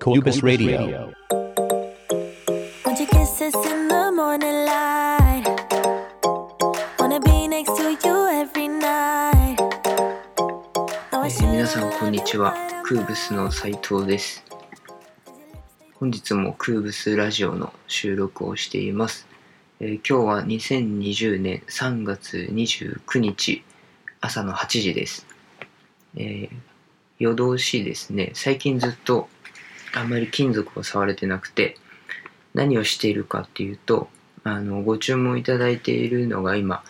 Cubus Radio. Want your kisses in the morning light. Wanna be next to you every night. えー皆さんこんにちはクーブスの斉藤です本日もクーブスラジオの収録をしています、えー今日は2020年3月29日朝の8時です、えー夜通しですね。最近ずっとあんまり金属を触れてなくて何をしているかっていうとあのご注文いただいているのが今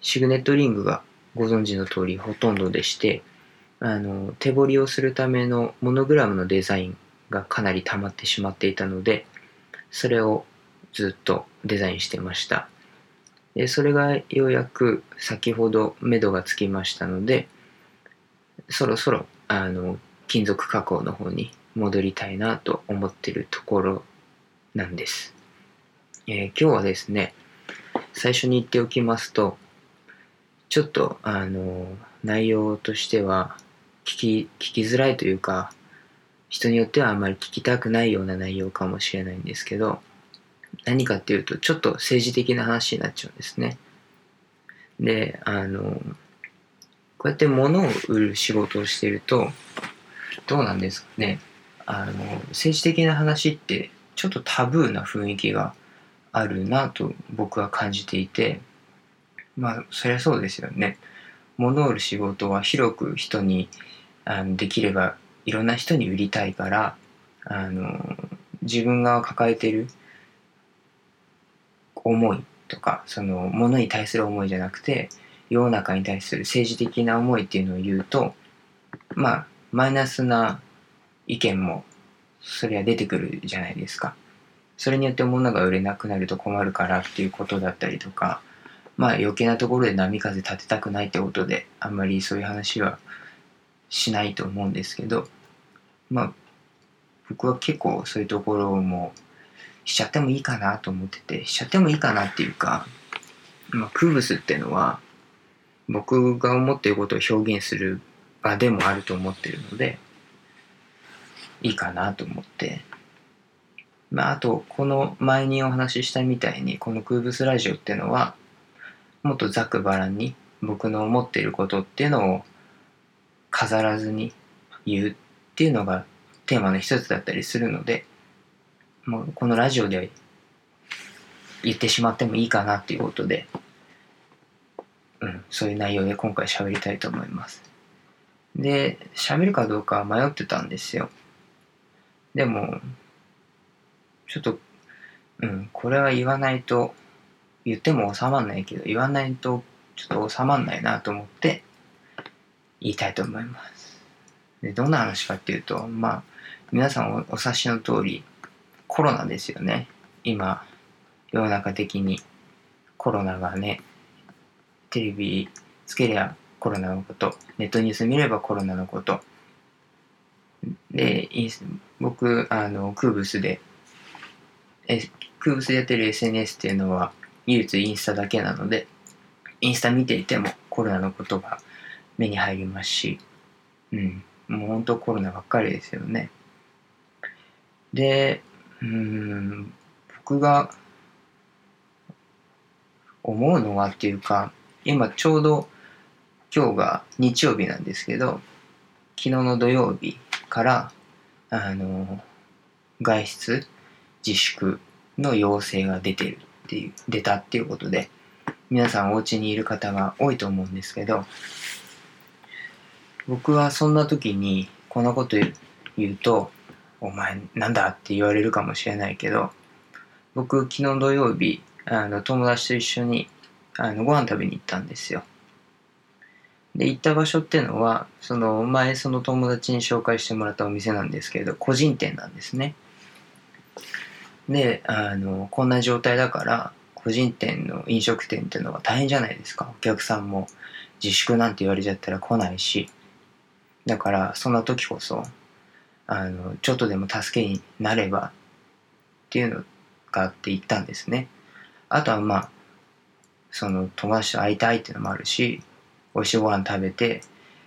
シグネットリングがご存知の通りほとんどでしてあの手彫りをするためのモノグラムのデザインがかなり溜まってしまっていたのでそれをずっとデザインしてました。それがようやく先ほど目処がつきましたのでそろそろあの金属加工の方に戻りたいなと思ってるところなんです、えー今日はですね最初に言っておきますとちょっとあの内容としては聞き聞きづらいというか人によってはあまり聞きたくないような内容かもしれないんですけど何かっていうとちょっと政治的な話になっちゃうんですね。であのこうやって物を売る仕事をしているとどうなんですかね。あの政治的な話ってちょっとタブーな雰囲気があるなと僕は感じていてまあそりゃそうですよね。物を売る仕事は広く人にあのできればいろんな人に売りたいからあの自分が抱えてる思いとかその物に対する思いじゃなくて世の中に対する政治的な思いっていうのを言うとまあマイナスな意見もそりゃ出てくるじゃないですか。それによって物が売れなくなると困るからっていうことだったりとかまあ余計なところで波風立てたくないってことであんまりそういう話はしないと思うんですけどまあ僕は結構そういうところもしちゃってもいいかなと思っててしちゃってもいいかなっていうか、まあ、クーブスっていうのは僕が思っていることを表現する場でもあると思ってるのでいいかなと思って。まあ、あと、この前にお話ししたみたいに、このクーブスラジオっていうのは、もっとざくばらんに僕の思っていることっていうのを飾らずに言うっていうのがテーマの一つだったりするので、もうこのラジオで言ってしまってもいいかなっていうことで、うん、そういう内容で今回喋りたいと思います。で、喋るかどうか迷ってたんですよ。でも、ちょっと、うん、これは言わないと、言っても収まんないけど、言わないとちょっと収まんないなと思って、言いたいと思います。で、どんな話かっていうと、まあ、皆さんおお察しの通り、コロナですよね。今、世の中的にコロナがね、テレビつけりゃコロナのこと、ネットニュース見ればコロナのこと。で、僕、あの、クーブスでえクーブスでやってる SNS っていうのは唯一インスタだけなのでインスタ見ていてもコロナのことが目に入りますしうんもう本当コロナばっかりですよねでうん僕が思うのはっていうか今ちょうど今日が日曜日なんですけど昨日の土曜日からあの外出自粛の要請が出てるっていう出たっていうことで皆さんお家にいる方が多いと思うんですけど僕はそんな時にこのこと言うと「お前なんだ?」って言われるかもしれないけど僕昨日土曜日あの友達と一緒にあのご飯食べに行ったんですよ。で行った場所っていうのはその前その友達に紹介してもらったお店なんですけど個人店なんですね。であのこんな状態だから個人店の飲食店っていうのは大変じゃないですかお客さんも自粛なんて言われちゃったら来ないしだからそんな時こそあのちょっとでも助けになればっていうのがあって言ったんですね。あとはまあその友達と会いたいっていうのもあるし美味しいご飯食べて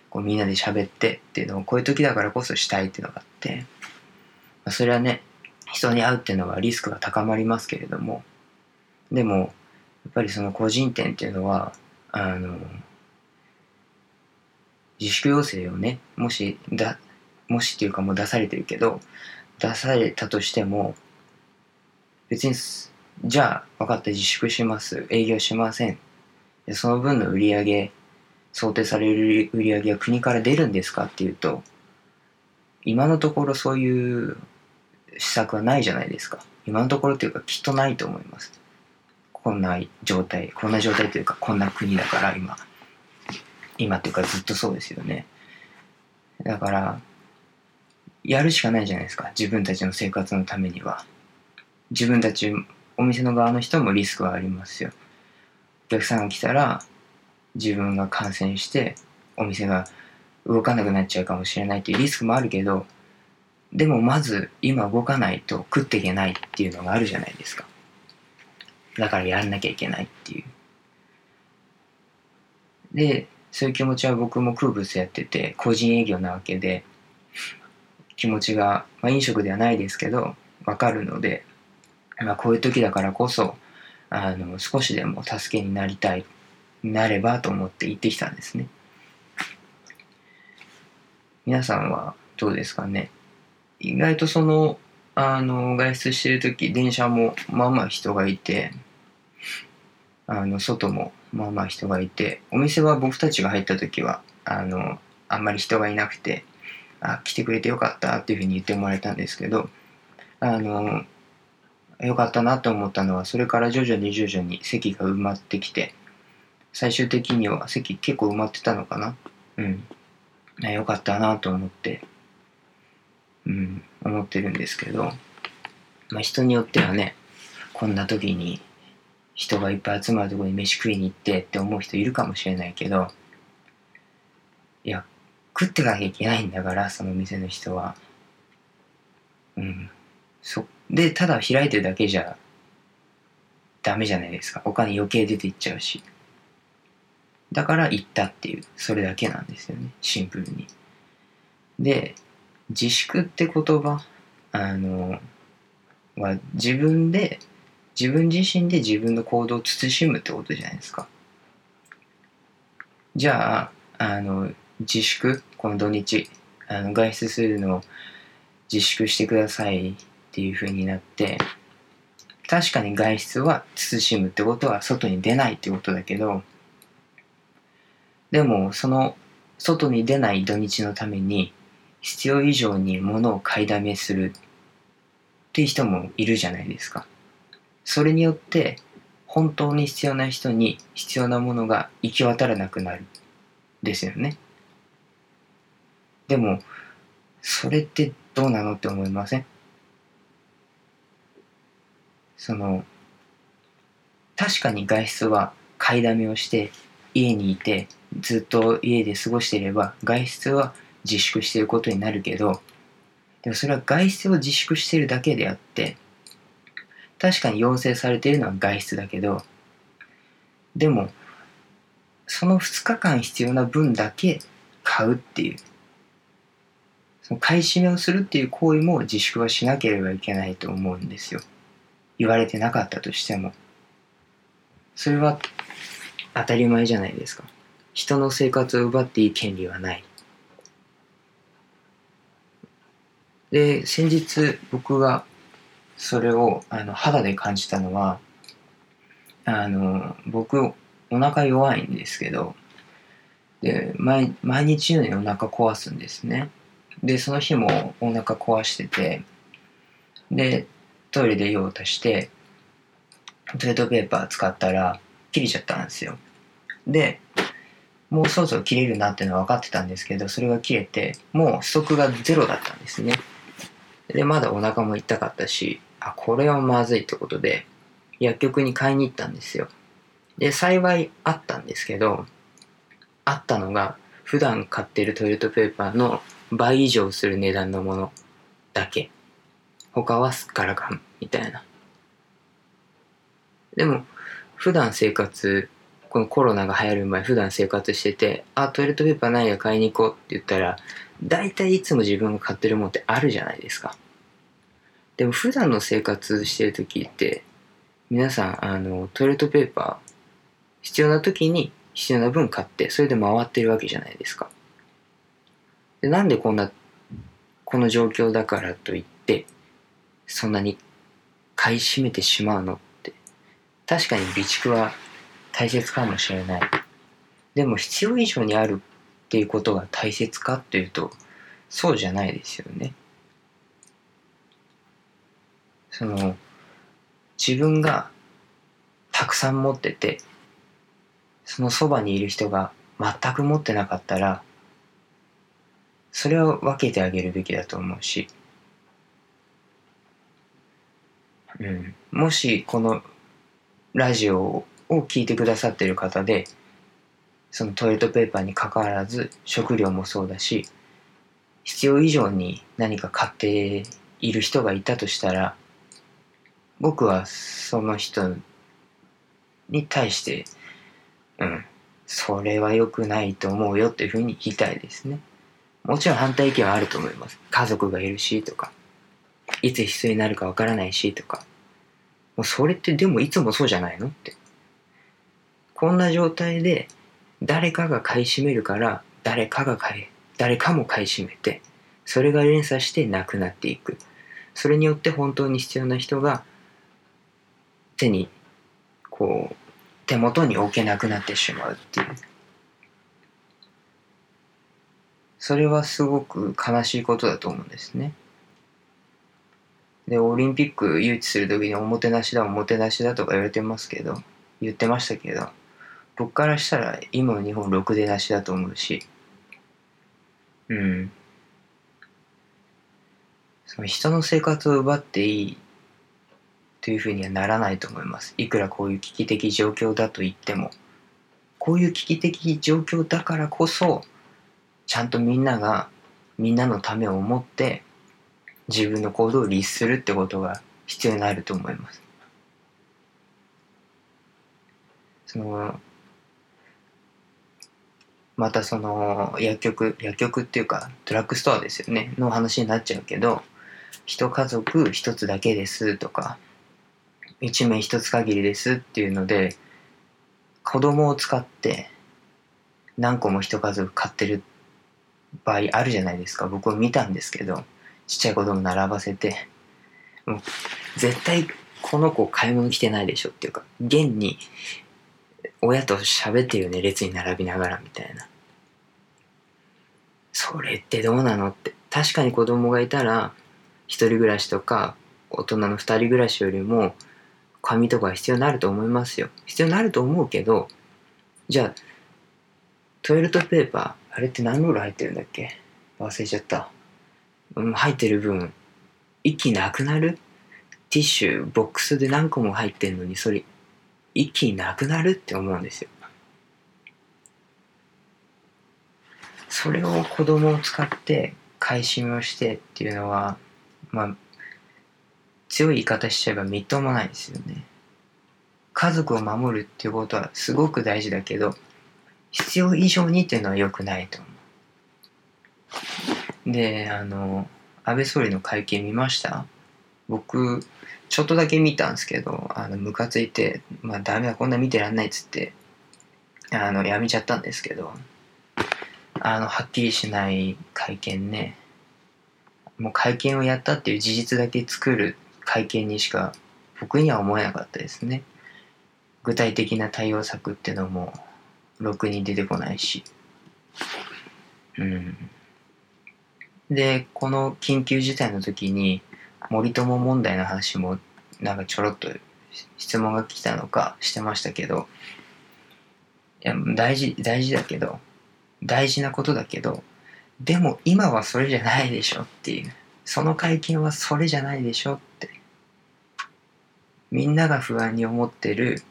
こうみんなで喋ってっていうのをこういう時だからこそしたいっていうのがあって、まあ、それはね人に会うっていうのはリスクが高まりますけれどもでもやっぱりその個人店っていうのはあの自粛要請をねもしだもしっていうかもう出されてるけど出されたとしても別にじゃあ分かった自粛します営業しません。その分の売り上げ想定される売り上げは国から出るんですかっていうと今のところそういう施策はないじゃないですか。今のところっていうかきっとないと思います。こんな状態こんな状態というかこんな国だから今。今っていうかずっとそうですよね。だからやるしかないじゃないですか。自分たちの生活のためには。自分たちお店の側の人もリスクはありますよ。お客さんが来たら自分が感染してお店が動かなくなっちゃうかもしれないっていうリスクもあるけどでもまず今動かないと食っていけないっていうのがあるじゃないですか。だからやんなきゃいけないっていう。でそういう気持ちは僕も空物やってて個人営業なわけで気持ちが、まあ、飲食ではないですけどわかるので、まあ、こういう時だからこそあの少しでも助けになりたいなればと思って行ってきたんですね。皆さんはどうですかね？意外とそのあの外出してる時電車もまあまあ人がいてあの外もまあまあ人がいてお店は僕たちが入った時はあのあんまり人がいなくてあ来てくれてよかったっていうふうに言ってもらえたんですけどあのよかったなと思ったのはそれから徐々に徐々に席が埋まってきて最終的には席結構埋まってたのかな？うん。あよかったなと思ってうん思ってるんですけどまあ人によってはねこんな時に人がいっぱい集まるところに飯食いに行ってって思う人いるかもしれないけどいや食ってかなきゃいけないんだからその店の人は。うん。そでただ開いてるだけじゃダメじゃないですか。お金余計出ていっちゃうし。だから行ったっていう。それだけなんですよね。シンプルに。で自粛って言葉あのは自分で自分自身で自分の行動を慎むってことじゃないですか。じゃああの自粛この土日あの外出するのを自粛してくださいっていう風になって確かに外出は慎むってことは外に出ないってことだけどでもその外に出ない土日のために必要以上に物を買いだめするっていう人もいるじゃないですか。それによって本当に必要な人に必要なものが行き渡らなくなる。ですよね。でもそれってどうなのって思いません？その確かに外出は買いだめをして家にいてずっと家で過ごしていれば外出は自粛していることになるけどでもそれは外出を自粛しているだけであって確かに要請されているのは外出だけどでもその2日間必要な分だけ買うっていう。その買い占めをするっていう行為も自粛はしなければいけないと思うんですよ。言われてなかったとしても。それは当たり前じゃないですか。人の生活を奪っていい権利はない。で先日僕がそれをあの肌で感じたのはあの僕お腹弱いんですけどで毎毎日のようにお腹壊すんですね。でその日もお腹壊しててでトイレで用を足してトイレットペーパー使ったら切れちゃったんですよ。でもうそろそろ切れるなっていうのは分かってたんですけどそれが切れてもうストックがゼロだったんですね。でまだお腹も痛かったしあこれはまずいってことで薬局に買いに行ったんですよ。で幸いあったんですけどあったのが普段買ってるトイレットペーパーの倍以上する値段のものだけ。他はすっからかんみたいな。でも普段生活このコロナが流行る前普段生活してて「あトイレットペーパーないや買いに行こう」って言ったら大体いつも自分が買ってるもんってあるじゃないですか。でも普段の生活してる時って皆さんあのトイレットペーパー必要な時に必要な分買ってそれで回ってるわけじゃないですか。でなんでこんなこの状況だからといってそんなに買い占めてしまうのって。確かに備蓄は大切かもしれない。でも必要以上にあるっていうことが大切かっていうとそうじゃないですよね。その自分がたくさん持っててそのそばにいる人が全く持ってなかったらそれを分けてあげるべきだと思うし、うん、もしこのラジオを聞いてくださってる方でそのトイレットペーパーにかかわらず食料もそうだし必要以上に何か買っている人がいたとしたら僕はその人に対してうんそれは良くないと思うよっていうふうに言いたいですね。もちろん反対意見はあると思います。家族がいるしとかいつ必要になるかわからないしとか。もうそれってでもいつもそうじゃないのって。こんな状態で誰かが買い占めるから誰かが買い誰かも買い占めてそれが連鎖してなくなっていく。それによって本当に必要な人が手にこう手元に置けなくなってしまうっていう。それはすごく悲しいことだと思うんですね。でオリンピック誘致する時におもてなしだおもてなしだとか言われてますけど言ってましたけど僕からしたら今の日本ろくでなしだと思うし。うん。その人の生活を奪っていいというふうにはならないと思います。いくらこういう危機的状況だと言っても。こういう危機的状況だからこそちゃんとみんながみんなのためを思って自分の行動を律するってことが必要になると思います。そのまたその薬局薬局っていうかドラッグストアですよねの話になっちゃうけど一家族一つだけですとか一名一つ限りですっていうので子供を使って何個も一家族買ってる場合あるじゃないですか。僕は見たんですけどちっちゃい子供並ばせてもう絶対この子買い物来てないでしょっていうか現に親と喋ってるよね列に並びながらみたいな。それってどうなのって。確かに子供がいたら一人暮らしとか大人の二人暮らしよりも紙とか必要になると思いますよ。必要になると思うけどじゃあトイレットペーパーあれって何ロール入ってるんだっけ？忘れちゃった、うん、入ってる分一気になくなる？ティッシュボックスで何個も入ってんのにそれ一気になくなる？って思うんですよ。それを子供を使って買い占めをしてっていうのはまあ強い言い方しちゃえばみっともないですよね。家族を守るっていうことはすごく大事だけど必要以上にっていうのは良くないと思う。であの安倍総理の会見見ました？僕ちょっとだけ見たんですけどあのムカついてまあダメだこんな見てらんないっつってあのやめちゃったんですけどあのはっきりしない会見ね。もう会見をやったっていう事実だけ作る会見にしか僕には思えなかったですね。具体的な対応策っていうのもろくに出てこないし。うん。でこの緊急事態の時に森友問題の話もなんかちょろっと質問が来たのかしてましたけどいや大事大事だけど大事なことだけどでも今はそれじゃないでしょっていう。その会見はそれじゃないでしょって。みんなが不安に思ってる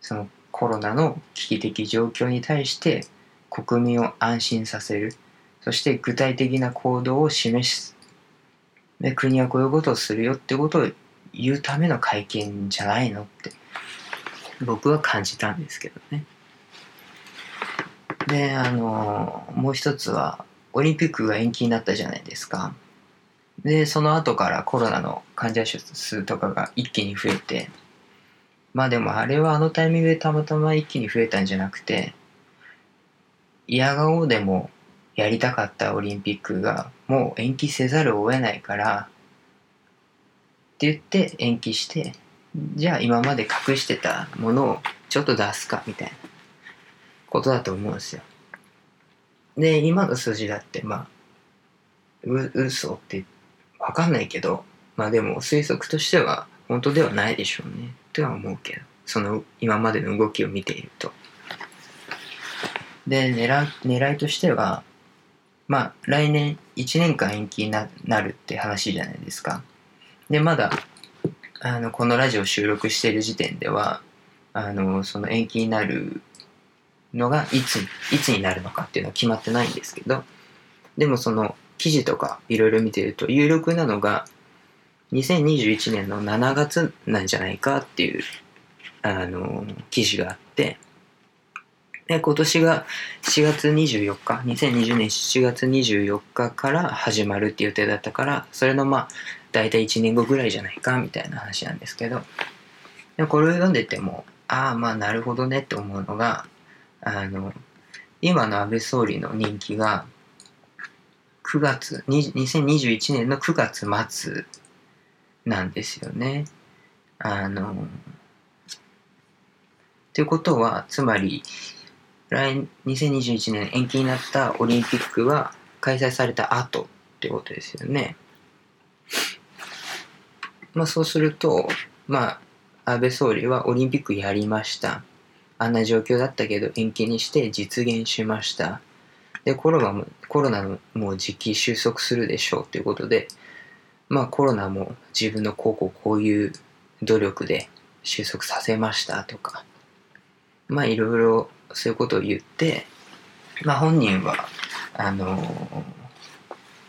そのコロナの危機的状況に対して国民を安心させる。そして具体的な行動を示す。で国はこういうことをするよってことを言うための会見じゃないのって僕は感じたんですけどね。であのもう一つはオリンピックが延期になったじゃないですか。でその後からコロナの患者数とかが一気に増えてまあでもあれはあのタイミングでたまたま一気に増えたんじゃなくて嫌顔でもやりたかったオリンピックがもう延期せざるを得ないからって言って延期してじゃあ今まで隠してたものをちょっと出すかみたいなことだと思うんですよ。で今の数字だってまあう嘘ってわかんないけどまあでも推測としては本当ではないでしょうねとは思うけどその今までの動きを見ていると。で狙狙いとしてはまあ来年1年間延期になるって話じゃないですか。でまだあのこのラジオ収録している時点ではあのその延期になるのがいついつになるのかっていうのは決まってないんですけどでもその記事とかいろいろ見てると有力なのが2021年の7月なんじゃないかっていうあの記事があってで今年が7月24日2020年7月24日から始まるっていう予定だったからそれのまあ大体1年後ぐらいじゃないかみたいな話なんですけどでこれを読んでてもああまあなるほどねって思うのがあの今の安倍総理の任期が9月2021年の9月末なんですよね。あのっていうことはつまり来2021年延期になったオリンピックは開催された後ってことですよね。まあそうするとまあ安倍総理はオリンピックやりました。あんな状況だったけど延期にして実現しました。で、コロナも、コロナのもう時期収束するでしょうということで、まあコロナも自分のこうこうこういう努力で収束させましたとか、まあいろいろそういうことを言って、まあ本人は、あのー、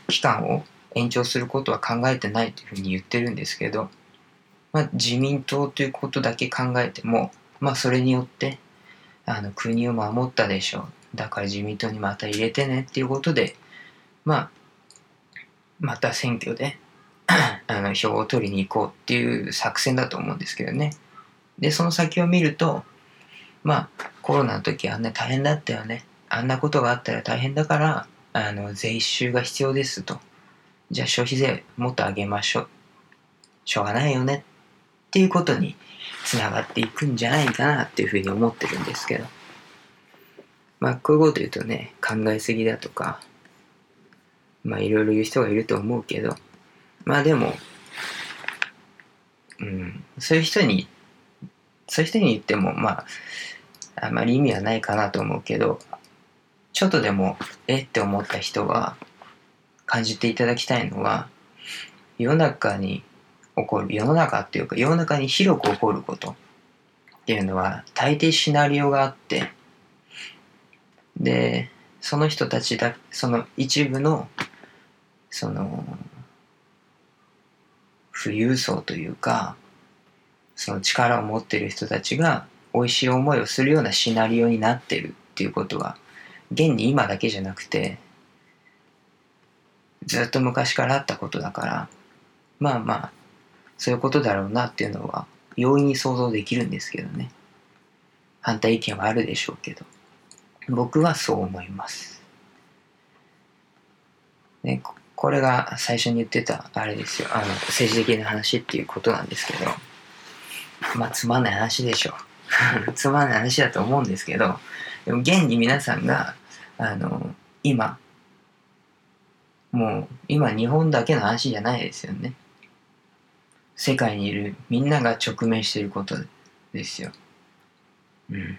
期間を延長することは考えてないというふうに言ってるんですけど、まあ自民党ということだけ考えても、まあそれによってあの国を守ったでしょう。だから自民党にまた入れてねっていうことでまあまた選挙で あの票を取りに行こうっていう作戦だと思うんですけどね。でその先を見るとまあコロナの時あんな大変だったよね。あんなことがあったら大変だからあの税収が必要ですと。じゃあ消費税もっと上げましょう。しょうがないよね。っていうことにつながっていくんじゃないかなっていうふうに思ってるんですけど。まあこういうこと言うとね考えすぎだとかまあいろいろ言う人がいると思うけど。まあでもうんそういう人にそういう人に言ってもまああまり意味はないかなと思うけどちょっとでもえって思った人は感じていただきたいのは世の中に起こる世の中っていうか世の中に広く起こること。っていうのは大抵シナリオがあって。でその人たちだその一部のその富裕層というかその力を持ってる人たちが美味しい思いをするようなシナリオになってるっていうことは現に今だけじゃなくてずっと昔からあったことだからまあまあそういうことだろうなっていうのは容易に想像できるんですけどね。反対意見はあるでしょうけど。僕はそう思います。ねこれが最初に言ってたあれですよ。あの政治的な話っていうことなんですけど。まあつまんない話でしょう。つまんない話だと思うんですけど。でも現に皆さんがあの今もう今日本だけの話じゃないですよね。世界にいるみんなが直面していることですよ。うん。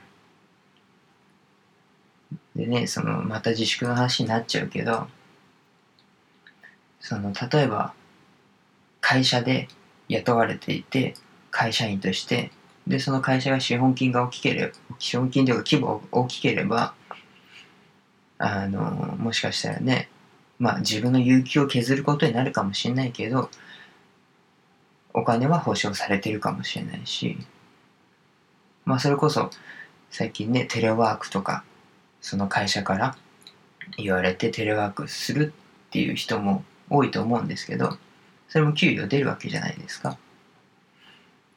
でね、その、また自粛の話になっちゃうけど、その、例えば、会社で雇われていて、会社員として、で、その会社が資本金が大きければ、資本金というか規模が大きければ、あの、もしかしたらね、まあ自分の有給を削ることになるかもしれないけど、お金は保証されてるかもしれないし、まあそれこそ最近ね、テレワークとかその会社から言われてテレワークするっていう人も多いと思うんですけどそれも給料出るわけじゃないですか。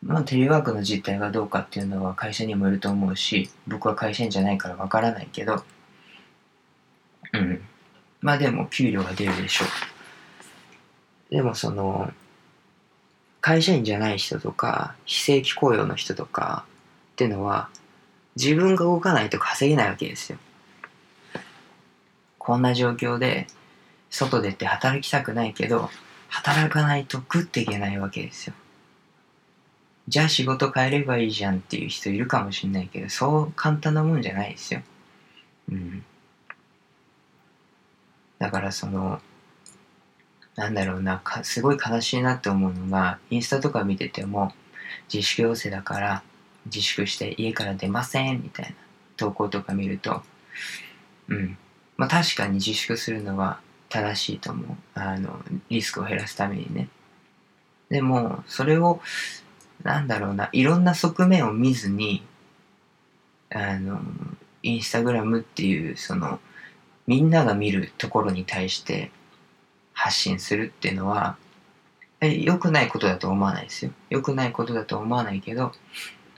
まあ、テレワークの実態がどうかっていうのは会社にもよると思うし僕は会社員じゃないからわからないけどうん。まあでも給料が出るでしょう。でもその会社員じゃない人とか非正規雇用の人とかっていうのは自分が動かないと稼げないわけですよ。こんな状況で外出て働きたくないけど働かないと食っていけないわけですよじゃあ仕事変えればいいじゃんっていう人いるかもしれないけど、そう簡単なもんじゃないですよ。うん。だからその、なんだろうな、かすごい悲しいなって思うのが、インスタとか見てても、自粛要請だから自粛して家から出ませんみたいな投稿とか見ると、うん。まあ確かに自粛するのは正しいと思う。あの、リスクを減らすためにね。でも、それをなんだろうな、いろんな側面を見ずに、あの、インスタグラムっていう、その、みんなが見るところに対して発信するっていうのは、良くないことだと思わないですよ。良くないことだと思わないけど、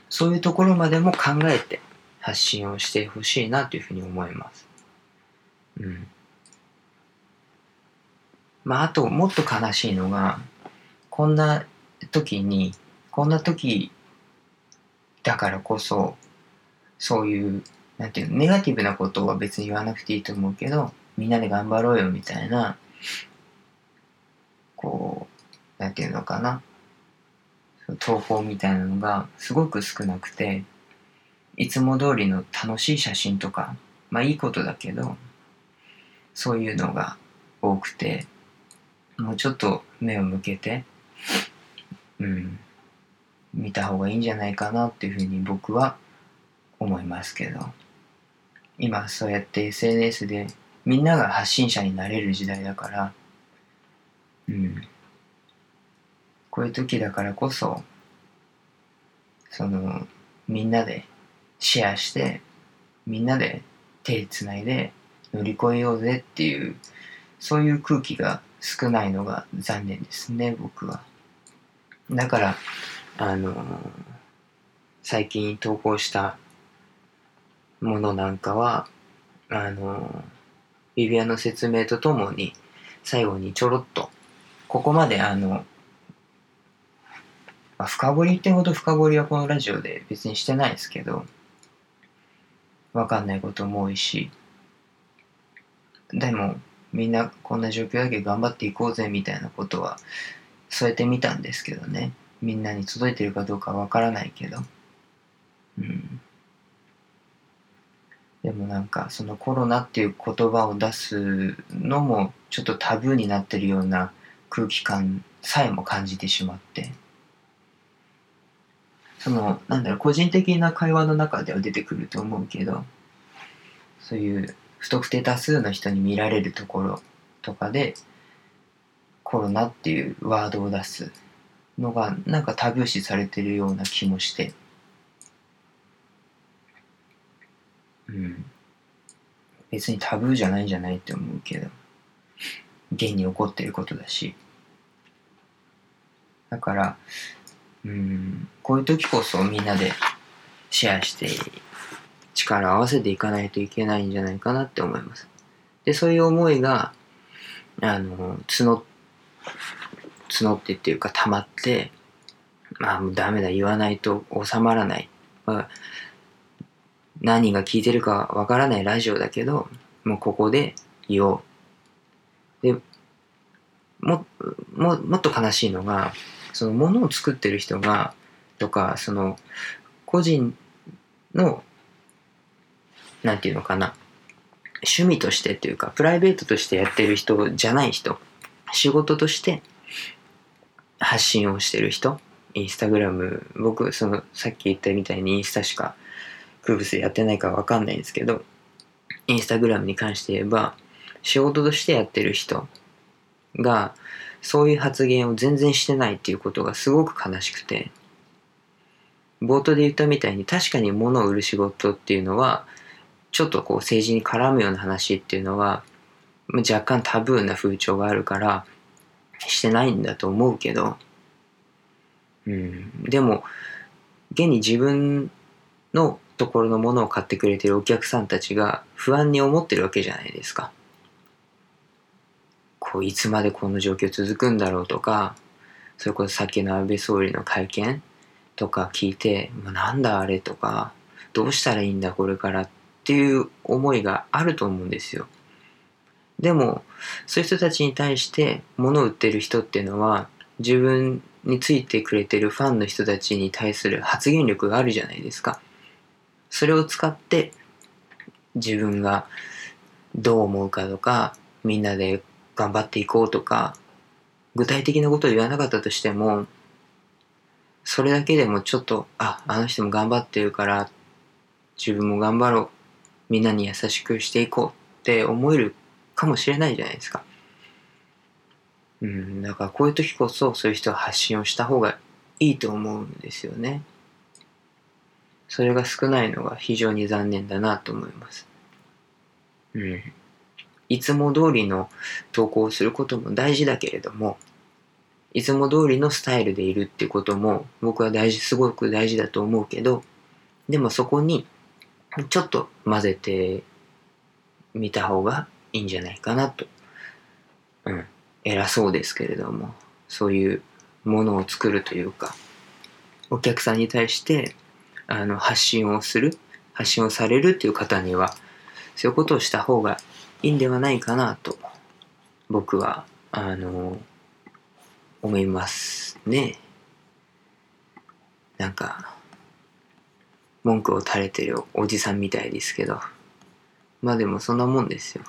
そういうところまでも考えて発信をしてほしいなというふうに思います。うん。まあ、あと、もっと悲しいのが、こんな時にこんな時だからこそ、そういう、なんていうの、ネガティブなことは別に言わなくていいと思うけど、みんなで頑張ろうよみたいな、こう、なんていうのかな、投稿みたいなのがすごく少なくて、いつも通りの楽しい写真とか、まあいいことだけど、そういうのが多くて、もうちょっと目を向けて、うん、見た方がいいんじゃないかなっていうふうに僕は思いますけど。今そうやって SNS でみんなが発信者になれる時代だからうん。こういう時だからこそそのみんなでシェアしてみんなで手つないで乗り越えようぜっていうそういう空気が少ないのが残念ですね僕は。だからあの最近投稿したものなんかはあのビビアの説明とともに最後にちょろっとここまであの、まあ、深掘りってほど深掘りはこのラジオで別にしてないですけどわかんないことも多いしでもみんなこんな状況だけ頑張っていこうぜみたいなことは添えてみたんですけどね。みんなに届いてるかどうかわからないけど、うん。でもなんかそのコロナっていう言葉を出すのもちょっとタブーになってるような空気感さえも感じてしまって、その、なんだろう、個人的な会話の中では出てくると思うけど、そういう不特定多数の人に見られるところとかで、コロナっていうワードを出すのがなんかタブー視されてるような気もして。うん。別にタブーじゃないんじゃないって思うけど。現に起こってることだし。だからうんこういう時こそみんなでシェアして力を合わせていかないといけないんじゃないかなって思いますでそういう思いがあの募募ってっていうか溜まって、まあもうダメだ、言わないと収まらない。まあ、何が聞いてるかわからないラジオだけど、もうここで言おう。で、も、も、もっと悲しいのが、そのものを作ってる人が、とか、その、個人の、なんていうのかな、趣味としてっていうか、プライベートとしてやってる人じゃない人、仕事として発信をしてる人。インスタグラム僕そのさっき言ったみたいにインスタしかクーブスやってないかわかんないんですけどインスタグラムに関して言えば仕事としてやってる人がそういう発言を全然してないっていうことがすごく悲しくて冒頭で言ったみたいに確かに物を売る仕事っていうのはちょっとこう政治に絡むような話っていうのは若干タブーな風潮があるからしてないんだと思うけど、うん、でも現に自分のところのものを買ってくれてるお客さんたちが不安に思ってるわけじゃないですか。こういつまでこの状況続くんだろうとかそれこそさっきの安倍総理の会見とか聞いて、まあ、なんだあれとかどうしたらいいんだこれからっていう思いがあると思うんですよ。でもそういう人たちに対して物を売ってる人っていうのは自分についてくれてるファンの人たちに対する発言力があるじゃないですか。それを使って自分がどう思うかとかみんなで頑張っていこうとか具体的なことを言わなかったとしてもそれだけでもちょっとああの人も頑張ってるから自分も頑張ろうみんなに優しくしていこうって思えるかもしれないじゃないですか。うん、だからこういう時こそそういう人は発信をした方がいいと思うんですよね。それが少ないのが非常に残念だなと思います。うん。いつも通りの投稿をすることも大事だけれども、いつも通りのスタイルでいるってことも僕は大事、すごく大事だと思うけど、でもそこにちょっと混ぜてみた方がいいんじゃないかなと。うん。偉そうですけれども、そういうものを作るというか、お客さんに対してあの発信をする、発信をされるっていう方には、そういうことをした方がいいんではないかなと、僕は、あの、思いますね。なんか、文句を垂れてるおじさんみたいですけど、まあでもそんなもんですよ。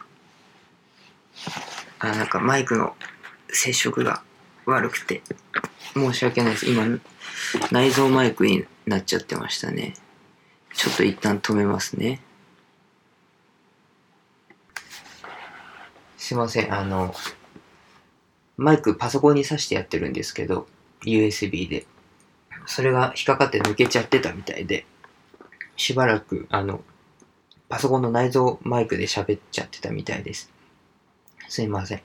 あ、なんかマイクの接触が悪くて、申し訳ないです。今、内蔵マイクになっちゃってましたね。ちょっと一旦止めますね。すいません、あの、マイクパソコンに挿してやってるんですけど、USB で。それが引っかかって抜けちゃってたみたいで、しばらく、あの、パソコンの内蔵マイクで喋っちゃってたみたいです。すいません。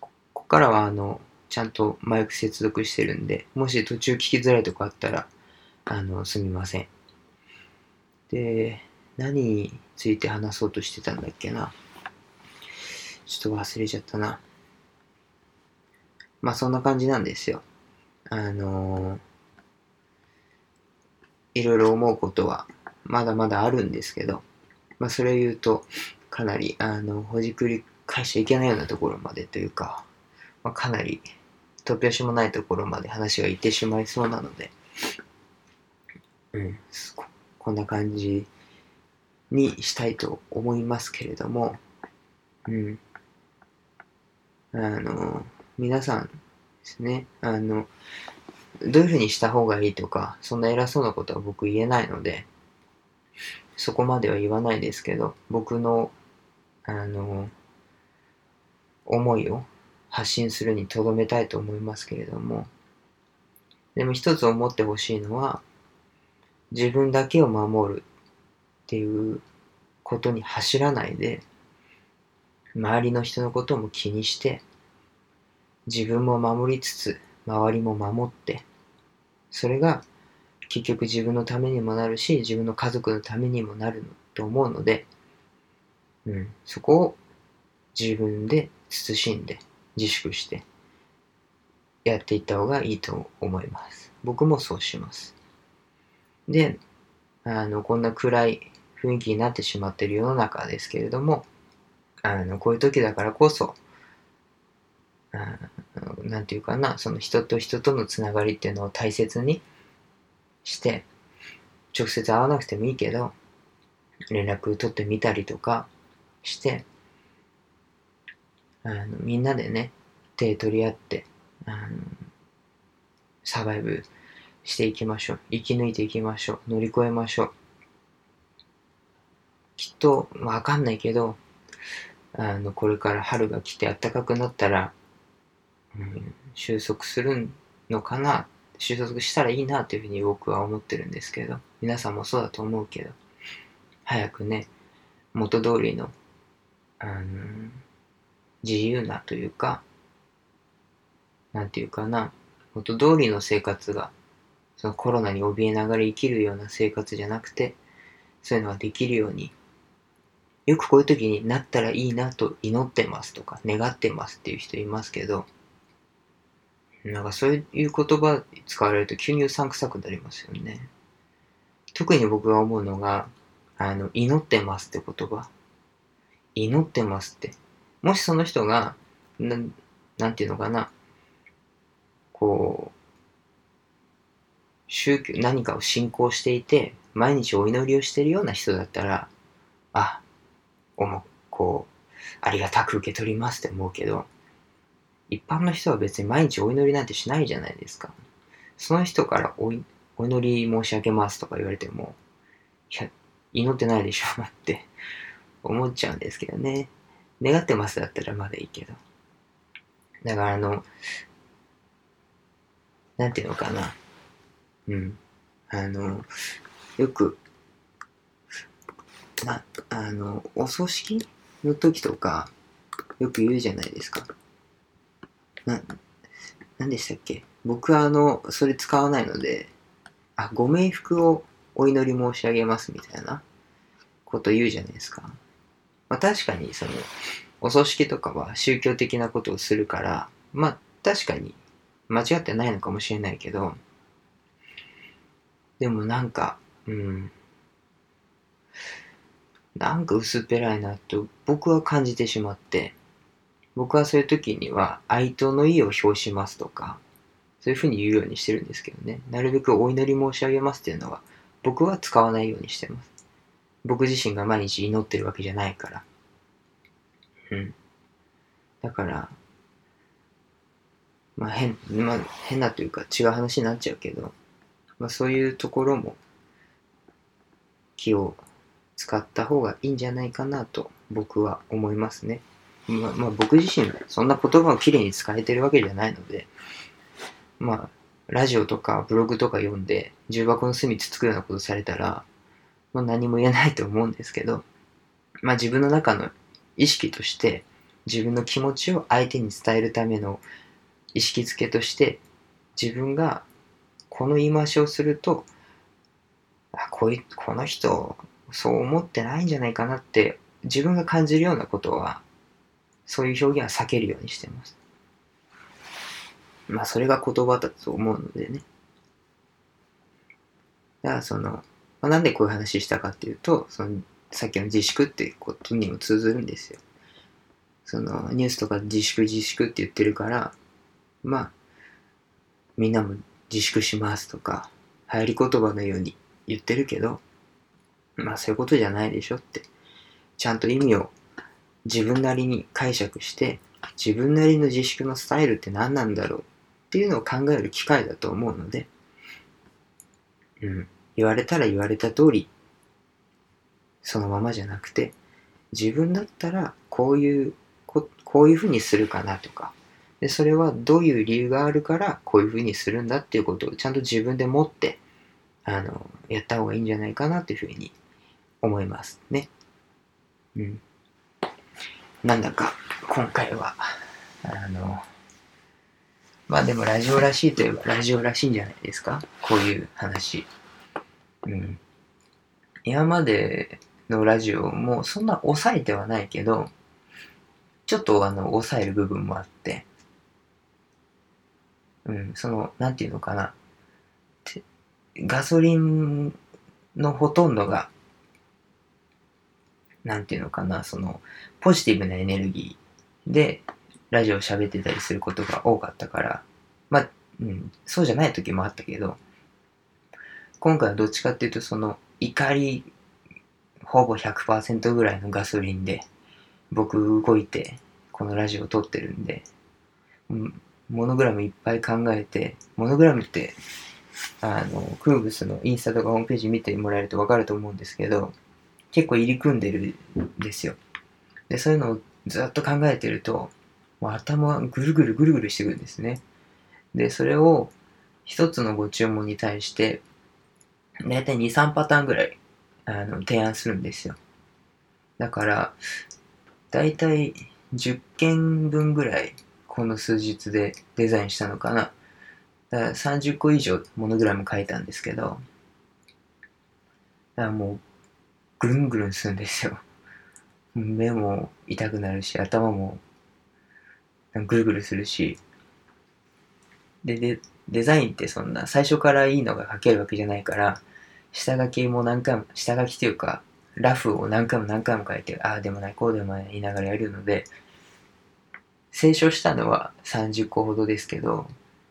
ここからは、あの、ちゃんとマイク接続してるんで、もし途中聞きづらいとこあったら、あの、すみません。で、何について話そうとしてたんだっけな。ちょっと忘れちゃったな。まあそんな感じなんですよ。あのいろいろ思うことはまだまだあるんですけど、まあそれを言うとかなりあのほじくり返しちゃいけないようなところまでというか、まあ、かなり突拍子もないところまで話がいってしまいそうなので、うん、ここんな感じにしたいと思いますけれども、うん。あの、皆さんですね、あの、どういうふうにした方がいいとか、そんな偉そうなことは僕言えないので、そこまでは言わないですけど、僕の、あの、思いを発信するにとどめたいと思いますけれども、でも一つ思ってほしいのは、自分だけを守るっていうことに走らないで、周りの人のことも気にして、自分も守りつつ、周りも守って、それが結局自分のためにもなるし、自分の家族のためにもなると思うので、うん、そこを自分で慎んで、自粛して、やっていった方がいいと思います。僕もそうします。で、あの、こんな暗い雰囲気になってしまっている世の中ですけれども、あの、こういう時だからこそ、あなんていうかな、その人と人とのつながりっていうのを大切にして、直接会わなくてもいいけど、連絡取ってみたりとかして、あのみんなでね、手取り合って、あのサバイブしていきましょう。生き抜いていきましょう。乗り越えましょう。きっと、わかんないけど、あの、これから春が来て暖かくなったら、収束するのかな、収束したらいいなというふうに僕は思ってるんですけど、皆さんもそうだと思うけど、早くね、元通りの、あの、自由なというか、なんていうかな、元通りの生活が、そのコロナに怯えながら生きるような生活じゃなくて、そういうのができるように、よくこういう時になったらいいなと祈ってますとか、願ってますっていう人いますけど、なんかそういう言葉使われると急にうさんくさくなりますよね。特に僕が思うのが、あの、祈ってますって言葉。祈ってますって。もしその人が、ななんていうのかな、こう、宗教、何かを信仰していて、毎日お祈りをしているような人だったら、あ、おも、こう、ありがたく受け取りますって思うけど、一般の人は別に毎日お祈りなんてしないじゃないですか。その人からお祈り申し上げますとか言われても、いや、祈ってないでしょって思っちゃうんですけどね。願ってますだったらまだいいけど。だからあの、なんていうのかな。うん。あの、よく、な、あの、お葬式の時とか、よく言うじゃないですか。な、なんでしたっけ？僕はあの、それ使わないので、あ、ご冥福をお祈り申し上げますみたいなこと言うじゃないですか。まあ確かにその、お葬式とかは宗教的なことをするから、まあ確かに間違ってないのかもしれないけど、でもなんか、うん、なんか薄っぺらいなと僕は感じてしまって、僕はそういう時には哀悼の意を表しますとか、そういうふうに言うようにしてるんですけどね。なるべくお祈り申し上げますっていうのは、僕は使わないようにしてます。僕自身が毎日祈ってるわけじゃないから。うん。だから、まあ変、まあ変なというか違う話になっちゃうけど、まあそういうところも気を使った方がいいんじゃないかなと僕は思いますね。まあ、まあ、僕自身そんな言葉をきれいに使えてるわけじゃないので、まあ、ラジオとかブログとか読んで重箱の隅つつくようなことされたら、まあ、何も言えないと思うんですけど、まあ自分の中の意識として自分の気持ちを相手に伝えるための意識づけとして自分がこの言い回しをするとあこいこの人そう思ってないんじゃないかなって自分が感じるようなことはそういう表現は避けるようにしてます。まあそれが言葉だと思うのでね。だからその、まあ、なんでこういう話したかっていうと、そのさっきの自粛っていうことにも通ずるんですよ。そのニュースとか自粛自粛って言ってるから、まあ、みんなも自粛しますとか、流行り言葉のように言ってるけど、まあそういうことじゃないでしょって。ちゃんと意味を自分なりに解釈して、自分なりの自粛のスタイルって何なんだろうっていうのを考える機会だと思うので、うん、言われたら言われた通り、そのままじゃなくて、自分だったらこういうこ、こういうふうにするかなとか、で、それはどういう理由があるからこういうふうにするんだっていうことをちゃんと自分で持って、あの、やった方がいいんじゃないかなというふうに思いますね。うん。なんだか今回は、あの、まあでもラジオらしいといえばラジオらしいんじゃないですか？こういう話。うん。今までのラジオもそんな抑えてはないけど、ちょっとあの、抑える部分もあって、うん、その、なんていうのかな。ガソリンのほとんどがなんていうのかな、その、ポジティブなエネルギーで、ラジオ喋ってたりすることが多かったから、まあ、うん、そうじゃない時もあったけど、今回はどっちかっていうと、その、怒り、ほぼ100%ぐらいのガソリンで、僕動いて、このラジオを撮ってるんで、うん、モノグラムいっぱい考えて、モノグラムって、あの、クーブスのインスタとかホームページ見てもらえるとわかると思うんですけど、結構入り組んでるんですよ。で、そういうのをずっと考えてると、もう頭がぐるぐるぐるぐるしてくるんですね。で、それを一つのご注文に対して、だいたい2、3パターンぐらいあの提案するんですよ。だから、だいたい10件分ぐらいこの数日でデザインしたのかな。だから30個以上モノグラム書いたんですけど、だからもうぐるんぐるんするんですよ。目も痛くなるし、頭もぐるぐるするし。で、で、デザインってそんな最初からいいのが書けるわけじゃないから、下書きも何回も、下書きというか、ラフを何回も何回も書いて、ああでもない、こうでもない言いながらやるので、清書したのは30個ほどですけど、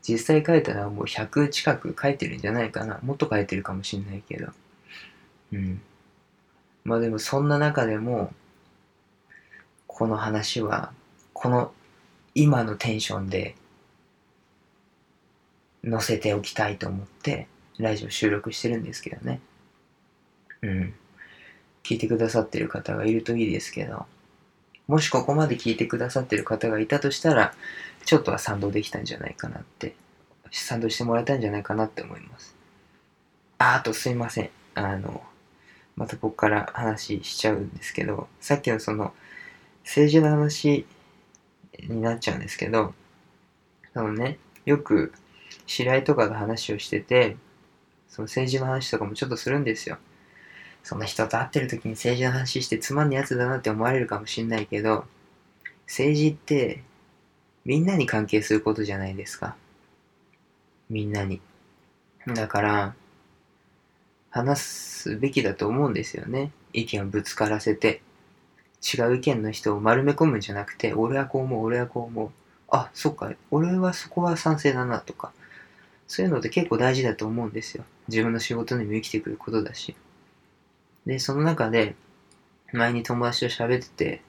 実際書いたのはもう100近く書いてるんじゃないかな。もっと書いてるかもしんないけど。うん。まあでもそんな中でも、この話は、この今のテンションで載せておきたいと思って、ラジオ収録してるんですけどね。うん。聞いてくださってる方がいるといいですけど、もしここまで聞いてくださってる方がいたとしたら、ちょっとは賛同できたんじゃないかなって、賛同してもらえたんじゃないかなって思います。あ、あとすいません。あの、またここから話しちゃうんですけど、さっきのその、政治の話になっちゃうんですけど、そのね、よく知り合いとかが話をしてて、その政治の話とかもちょっとするんですよ。そんな人と会ってる時に政治の話してつまんねえやつだなって思われるかもしんないけど、政治ってみんなに関係することじゃないですか。みんなに。だから、話すべきだと思うんですよね。意見をぶつからせて。違う意見の人を丸め込むんじゃなくて、俺はこう思う、俺はこう思う。あ、そっか、俺はそこは賛成だなとか。そういうのって結構大事だと思うんですよ。自分の仕事にも生きてくることだし。で、その中で、前に友達と喋ってて、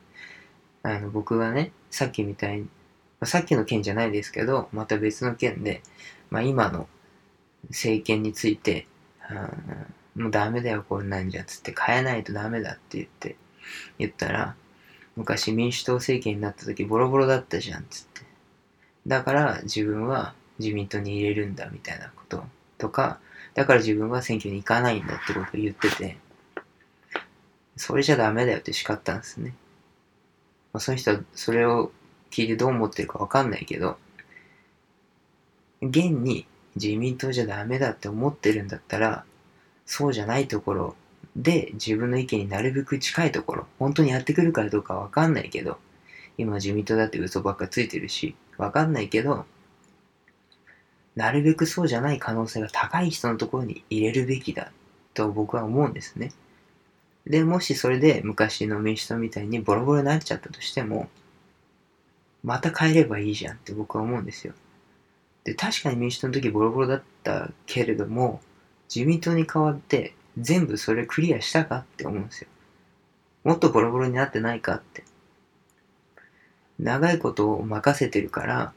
あの、僕がね、さっきみたいに、まさっきの件じゃないですけど、また別の件で、まあ今の政権について、あーもうダメだよ、こんなんじゃ、つって変えないとダメだって言って、言ったら、昔民主党政権になった時ボロボロだったじゃん、つって。だから自分は自民党に入れるんだ、みたいなこととか、だから自分は選挙に行かないんだってことを言ってて、それじゃダメだよって叱ったんですね。まあ、その人はそれを聞いてどう思ってるかわかんないけど、現に自民党じゃダメだって思ってるんだったら、そうじゃないところで自分の意見になるべく近いところ、本当にやってくるかどうかわかんないけど、今自民党だって嘘ばっかついてるし、わかんないけど、なるべくそうじゃない可能性が高い人のところに入れるべきだと僕は思うんですね。で、もしそれで昔の民主党みたいにボロボロになっちゃったとしても、また変えればいいじゃんって僕は思うんですよ。で、確かに民主党の時ボロボロだったけれども、自民党に代わって全部それクリアしたかって思うんですよ。もっとボロボロになってないかって。長いことを任せてるから、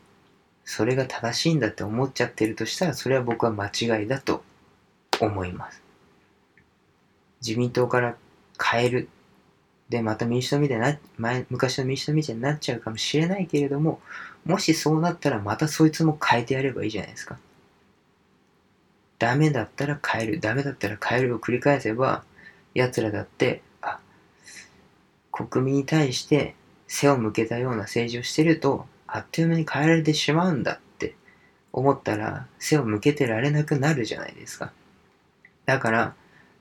それが正しいんだって思っちゃってるとしたら、それは僕は間違いだと思います。自民党から変える。で、また民主党みたいな、前、昔の民主党みたいになっちゃうかもしれないけれども、もしそうなったらまたそいつも変えてやればいいじゃないですか。ダメだったら変える、ダメだったら変えるを繰り返せば、奴らだって、あ、国民に対して背を向けたような政治をしてると、あっという間に変えられてしまうんだって思ったら、背を向けてられなくなるじゃないですか。だから、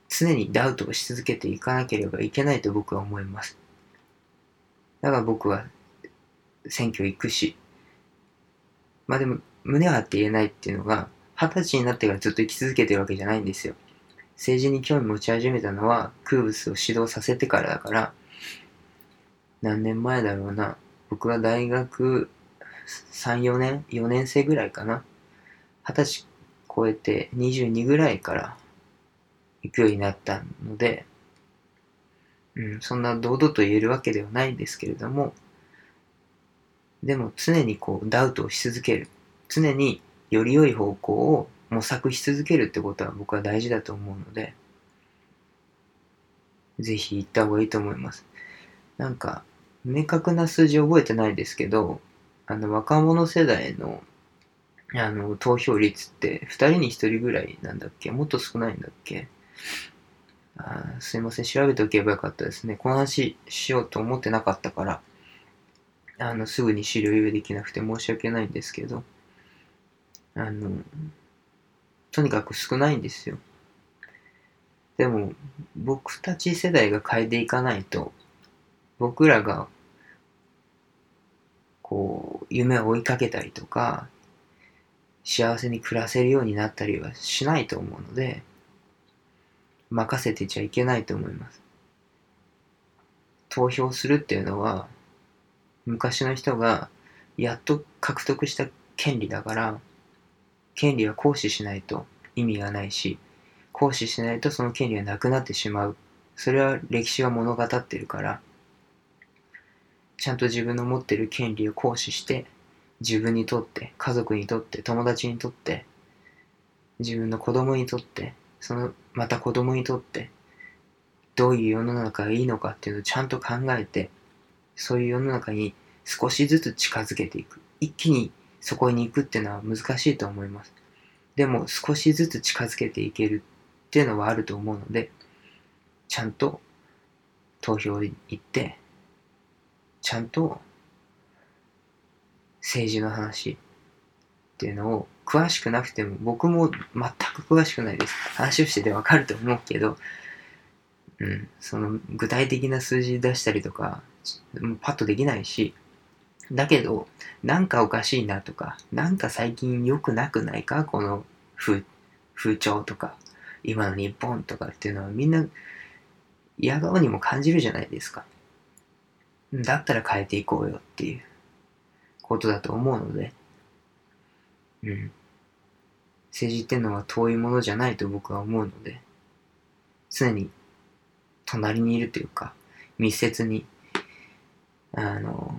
常にダウトをし続けていかなければいけないと僕は思います。だから僕は選挙行くし、まあでも胸を張って言えないっていうのが、二十歳になってからずっと生き続けてるわけじゃないんですよ。政治に興味持ち始めたのは空物を指導させてからだから、何年前だろうな。僕は大学3、4年 ?4 年生ぐらいかな。二十歳超えて22ぐらいから行くようになったので、うん、そんな堂々と言えるわけではないんですけれども、でも常にこうダウトをし続ける。常により良い方向を模索し続けるってことは僕は大事だと思うので、ぜひ行った方がいいと思います。なんか、明確な数字覚えてないですけど、あの、若者世代の、あの、投票率って2人に1人ぐらいなんだっけ？もっと少ないんだっけ？あすいません、調べておけばよかったですね。この話しようと思ってなかったから、あの、すぐに資料用意できなくて申し訳ないんですけど、あの、とにかく少ないんですよ。でも、僕たち世代が変えていかないと、僕らが、こう、夢を追いかけたりとか、幸せに暮らせるようになったりはしないと思うので、任せてちゃいけないと思います。投票するっていうのは、昔の人がやっと獲得した権利だから、権利は行使しないと意味がないし、行使しないとその権利はなくなってしまう。それは歴史が物語ってるから、ちゃんと自分の持ってる権利を行使して、自分にとって、家族にとって、友達にとって、自分の子供にとって、そのまた子供にとって、どういう世の中がいいのかっていうのをちゃんと考えて、そういう世の中に少しずつ近づけていく。一気にそこに行くっていうのは難しいと思います。でも少しずつ近づけていけるっていうのはあると思うので、ちゃんと投票に行って、ちゃんと政治の話っていうのを詳しくなくても僕も全く詳しくないです。話をしててわかると思うけど、うん、その具体的な数字出したりとか、パッとできないし、だけど、なんかおかしいなとか、なんか最近良くなくないか？この風、風潮とか、今の日本とかっていうのはみんな嫌顔にも感じるじゃないですか。だったら変えていこうよっていうことだと思うので、うん。政治っていうのは遠いものじゃないと僕は思うので、常に隣にいるというか、密接に、あの、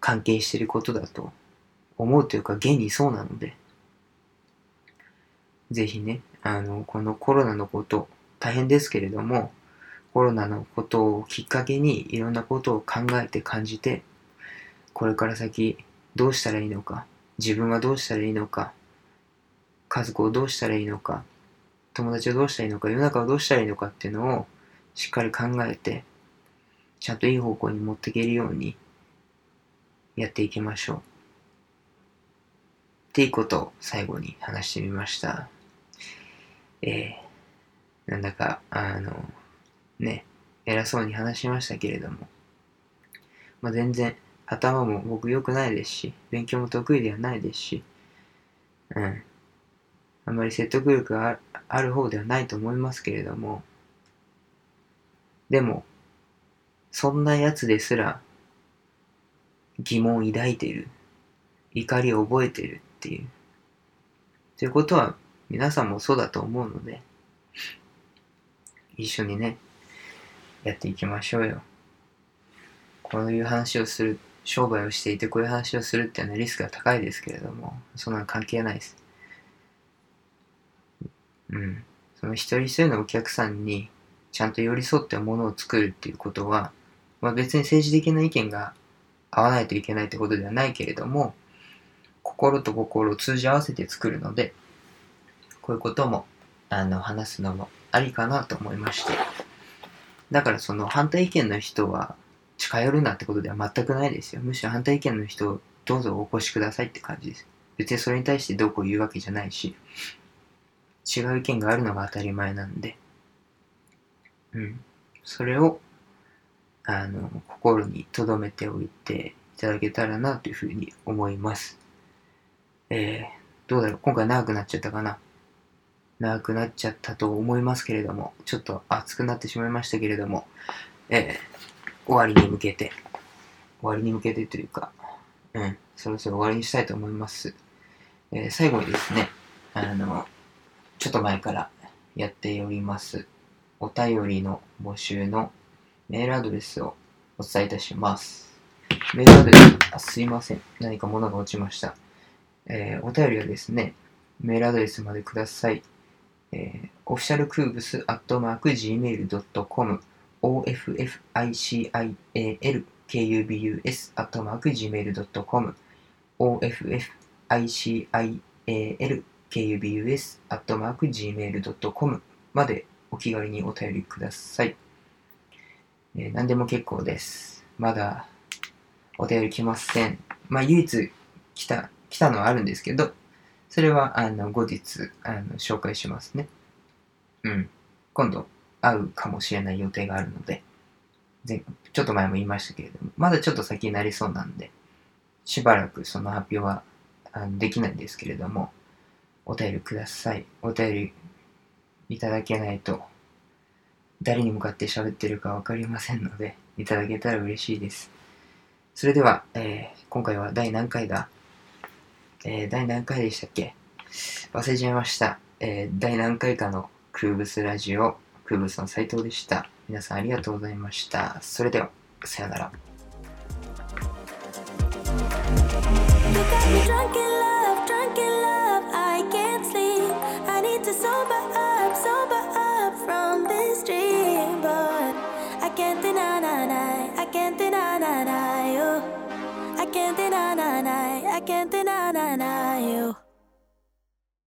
関係していることだと思うというか、現にそうなので、ぜひね、あの、このコロナのこと、大変ですけれども、コロナのことをきっかけにいろんなことを考えて感じて、これから先どうしたらいいのか、自分はどうしたらいいのか、家族をどうしたらいいのか、友達をどうしたらいいのか、世の中をどうしたらいいのかっていうのをしっかり考えて、ちゃんといい方向に持っていけるようにやっていきましょう。っていうことを最後に話してみました。えー、なんだか、あの、ね、偉そうに話しましたけれども、まあ、全然頭も僕良くないですし、勉強も得意ではないですし、うん。あんまり説得力があある方ではないと思いますけれども、でも、そんな奴ですら疑問を抱いている。怒りを覚えているっていう。ということは皆さんもそうだと思うので、一緒にね、やっていきましょうよ。こういう話をする、商売をしていてこういう話をするっていうのはリスクが高いですけれども、そんなの関係ないです。うん。その一人一人のお客さんにちゃんと寄り添ってものを作るっていうことは、まあ、別に政治的な意見が合わないといけないってことではないけれども、心と心を通じ合わせて作るので、こういうことも、あの、話すのもありかなと思いまして。だからその反対意見の人は近寄るなってことでは全くないですよ。むしろ反対意見の人をどうぞお越しくださいって感じです。別にそれに対してどうこう言うわけじゃないし、違う意見があるのが当たり前なんで、うん。それを、あの、心に留めておいていただけたらなというふうに思います。えー、どうだろう？今回長くなっちゃったかな？長くなっちゃったと思いますけれども、ちょっと熱くなってしまいましたけれども、えー、終わりに向けて、終わりに向けてというか、うん、そろそろ終わりにしたいと思います。えー、最後にですね、あの、ちょっと前からやっております、お便りの募集のメールアドレスをお伝えいたします。メールアドレス、あすいません。何か物が落ちました。えー、お便りはですね、メールアドレスまでください。えー、オフィシャルクーブスアットマーク Gmail.com official kubus アットマーク Gmail.com official kubus アットマーク Gmail.com までお気軽にお便りください。えー何でも結構です。まだお便り来ません。まあ、唯一来た、来たのはあるんですけど、それは、あの、後日、あの、紹介しますね。うん。今度、会うかもしれない予定があるので、ちょっと前も言いましたけれども、まだちょっと先になりそうなんで、しばらくその発表はあのできないんですけれども、お便りください。お便りいただけないと、誰に向かって喋ってるかわかりませんので、いただけたら嬉しいです。それでは、えー今回は第何回だ？えー第何回でしたっけ？忘れちゃいました。えー第何回かのクーブスラジオ、クーブスの斉藤でした。皆さんありがとうございました。それでは、さよなら。Can't deny, deny, I can't deny, deny you.